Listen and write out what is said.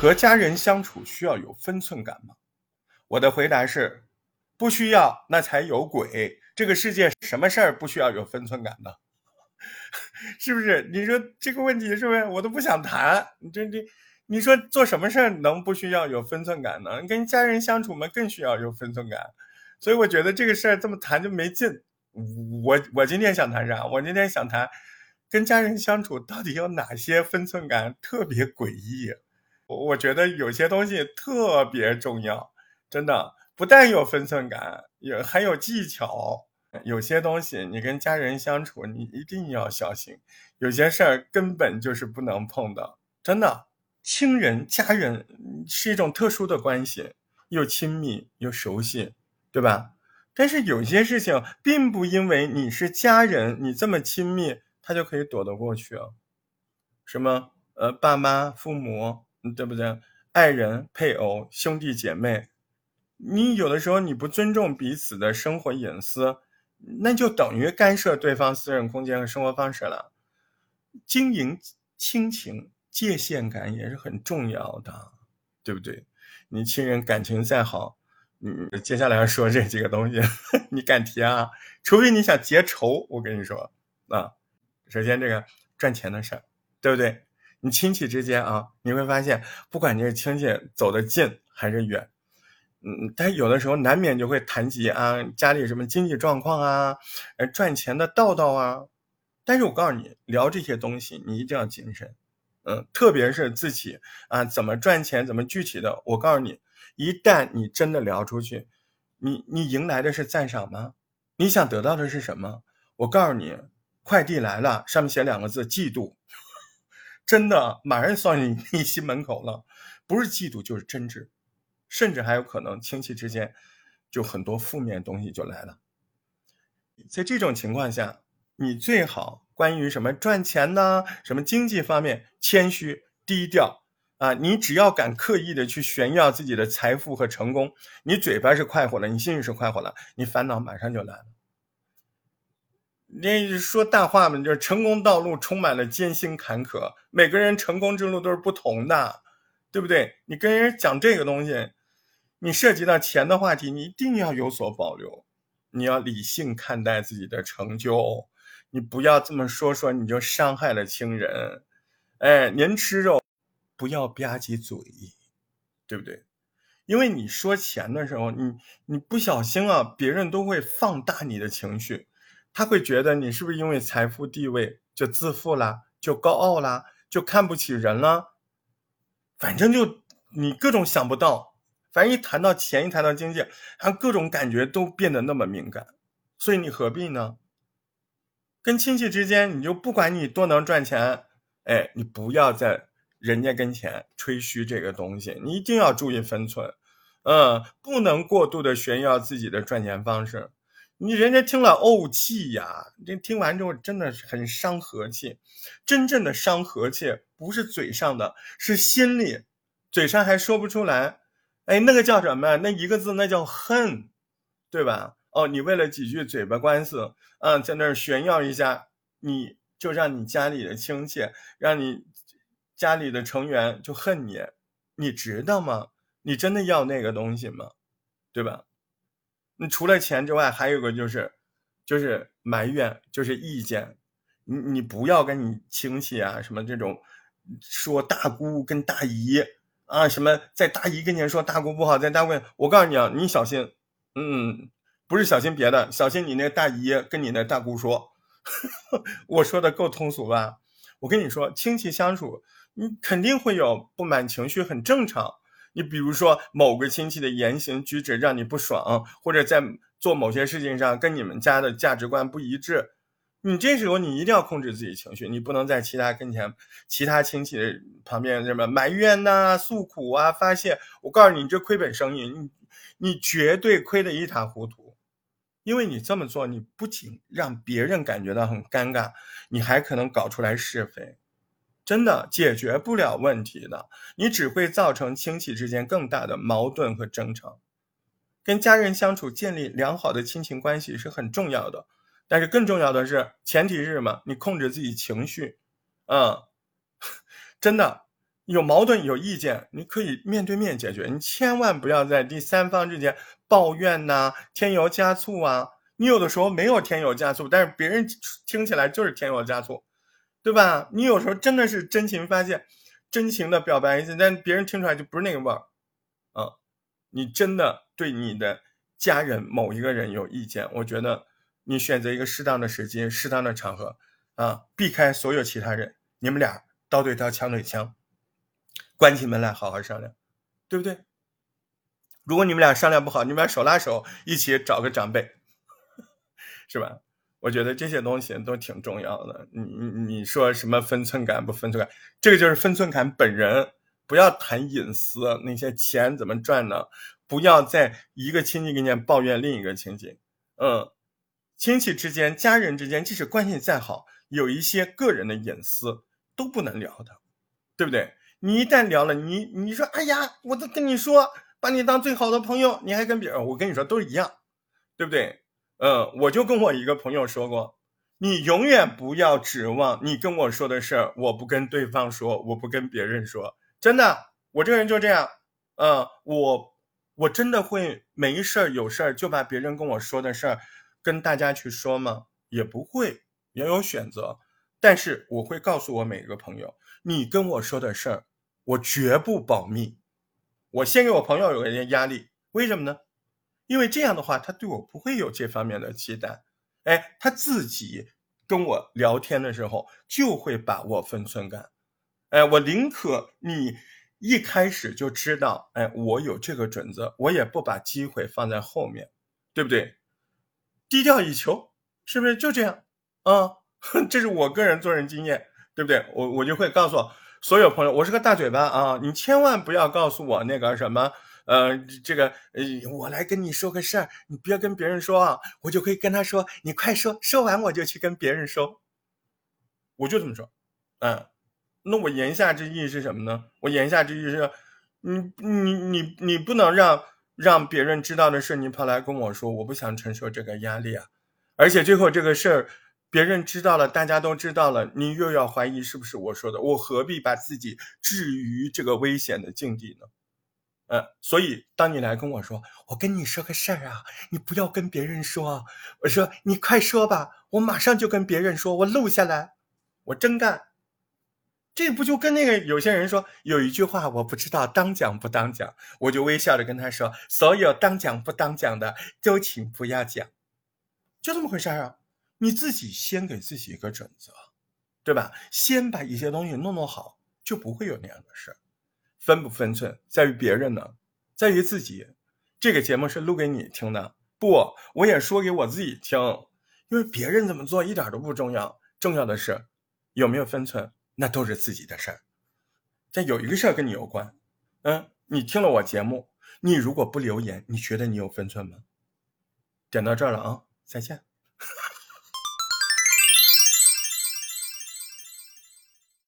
和家人相处需要有分寸感吗？我的回答是，不需要，那才有鬼。这个世界什么事儿不需要有分寸感呢？是不是？你说这个问题是不是？我都不想谈。你这这，你说做什么事儿能不需要有分寸感呢？跟家人相处嘛，更需要有分寸感。所以我觉得这个事儿这么谈就没劲。我我今天想谈啥？我今天想谈，跟家人相处到底有哪些分寸感特别诡异？我觉得有些东西特别重要，真的不但有分寸感，也还有技巧。有些东西你跟家人相处，你一定要小心。有些事儿根本就是不能碰的，真的。亲人、家人是一种特殊的关系，又亲密又熟悉，对吧？但是有些事情并不因为你是家人，你这么亲密，他就可以躲得过去啊。什么呃，爸妈、父母。对不对？爱人、配偶、兄弟姐妹，你有的时候你不尊重彼此的生活隐私，那就等于干涉对方私人空间和生活方式了。经营亲情界限感也是很重要的，对不对？你亲人感情再好，嗯，接下来要说这几个东西，你敢提啊？除非你想结仇，我跟你说啊。首先这个赚钱的事儿，对不对？你亲戚之间啊，你会发现，不管你是亲戚走得近还是远，嗯，但有的时候难免就会谈及啊，家里什么经济状况啊，呃，赚钱的道道啊。但是我告诉你，聊这些东西你一定要谨慎，嗯，特别是自己啊，怎么赚钱，怎么具体的，我告诉你，一旦你真的聊出去，你你迎来的是赞赏吗？你想得到的是什么？我告诉你，快递来了，上面写两个字：嫉妒。真的，马上送你你心门口了，不是嫉妒就是真挚，甚至还有可能亲戚之间就很多负面东西就来了。在这种情况下，你最好关于什么赚钱呢，什么经济方面谦虚低调啊，你只要敢刻意的去炫耀自己的财富和成功，你嘴巴是快活了，你心里是快活了，你烦恼马上就来了。那说大话嘛，就是成功道路充满了艰辛坎坷，每个人成功之路都是不同的，对不对？你跟人讲这个东西，你涉及到钱的话题，你一定要有所保留，你要理性看待自己的成就，你不要这么说说你就伤害了亲人。哎，您吃肉不要吧唧嘴，对不对？因为你说钱的时候，你你不小心啊，别人都会放大你的情绪。他会觉得你是不是因为财富地位就自负了，就高傲了，就看不起人了？反正就你各种想不到，反正一谈到钱，一谈到经济，他各种感觉都变得那么敏感。所以你何必呢？跟亲戚之间，你就不管你多能赚钱，哎，你不要在人家跟前吹嘘这个东西，你一定要注意分寸，嗯，不能过度的炫耀自己的赚钱方式。你人家听了怄气呀，这听完之后真的是很伤和气。真正的伤和气不是嘴上的，是心里，嘴上还说不出来。哎，那个叫什么？那一个字，那叫恨，对吧？哦，你为了几句嘴巴官司，啊，在那儿炫耀一下，你就让你家里的亲戚，让你家里的成员就恨你，你知道吗？你真的要那个东西吗？对吧？你除了钱之外，还有个就是，就是埋怨，就是意见。你你不要跟你亲戚啊什么这种，说大姑跟大姨啊什么，在大姨跟前说大姑不好，在大姑，我告诉你啊，你小心，嗯，不是小心别的，小心你那大姨跟你那大姑说，我说的够通俗吧？我跟你说，亲戚相处，你肯定会有不满情绪，很正常。你比如说某个亲戚的言行举止让你不爽，或者在做某些事情上跟你们家的价值观不一致，你这时候你一定要控制自己情绪，你不能在其他跟前、其他亲戚的旁边什么埋怨呐、诉苦啊、发泄。我告诉你，你这亏本生意，你你绝对亏得一塌糊涂，因为你这么做，你不仅让别人感觉到很尴尬，你还可能搞出来是非。真的解决不了问题的，你只会造成亲戚之间更大的矛盾和争吵。跟家人相处，建立良好的亲情关系是很重要的。但是更重要的是，前提是什么？你控制自己情绪，嗯，真的有矛盾有意见，你可以面对面解决，你千万不要在第三方之间抱怨呐、添油加醋啊。你有的时候没有添油加醋，但是别人听起来就是添油加醋，对吧？你有时候真的是真情发泄，真情的表白一次，但别人听出来就不是那个味儿，啊，你真的对你的家人某一个人有意见，我觉得你选择一个适当的时机、适当的场合，啊，避开所有其他人，你们俩刀对刀、枪对枪，关起门来好好商量，对不对？如果你们俩商量不好，你们俩手拉手一起找个长辈。是吧？我觉得这些东西都挺重要的。你你你说什么分寸感不分寸感？这个就是分寸感本人。不要谈隐私，那些钱怎么赚呢？不要在一个亲戚跟前抱怨另一个亲戚。嗯，亲戚之间、家人之间，即使关系再好，有一些个人的隐私都不能聊的，对不对？你一旦聊了，你你说，哎呀，我都跟你说，把你当最好的朋友，你还跟别人，我跟你说都一样，对不对？嗯，我就跟我一个朋友说过，你永远不要指望你跟我说的事儿，我不跟对方说，我不跟别人说，真的，我这个人就这样。嗯，我我真的会没事儿有事儿就把别人跟我说的事儿跟大家去说吗？也不会，也有选择，但是我会告诉我每一个朋友，你跟我说的事儿，我绝不保密。我先给我朋友有一点压力，为什么呢？因为这样的话，他对我不会有这方面的期待，哎，他自己跟我聊天的时候就会把握分寸感，哎，我宁可你一开始就知道，哎，我有这个准则，我也不把机会放在后面，对不对？低调以求，是不是就这样？啊，这是我个人做人经验，对不对？我我就会告诉我所有朋友，我是个大嘴巴啊，你千万不要告诉我那个什么。呃，这个呃，我来跟你说个事儿，你别跟别人说啊，我就可以跟他说，你快说，说完我就去跟别人说，我就这么说，嗯，那我言下之意是什么呢？我言下之意是，你你你你不能让让别人知道的事，你跑来跟我说，我不想承受这个压力啊，而且最后这个事儿别人知道了，大家都知道了，你又要怀疑是不是我说的，我何必把自己置于这个危险的境地呢？嗯，所以当你来跟我说，我跟你说个事儿啊，你不要跟别人说。我说你快说吧，我马上就跟别人说，我录下来，我真干。这不就跟那个有些人说有一句话我不知道当讲不当讲，我就微笑着跟他说，所有当讲不当讲的都请不要讲，就这么回事儿啊。你自己先给自己一个准则，对吧？先把一些东西弄弄好，就不会有那样的事儿。分不分寸在于别人呢，在于自己。这个节目是录给你听的，不，我也说给我自己听。因为别人怎么做一点都不重要，重要的是有没有分寸，那都是自己的事儿。但有一个事儿跟你有关，嗯，你听了我节目，你如果不留言，你觉得你有分寸吗？点到这儿了啊，再见。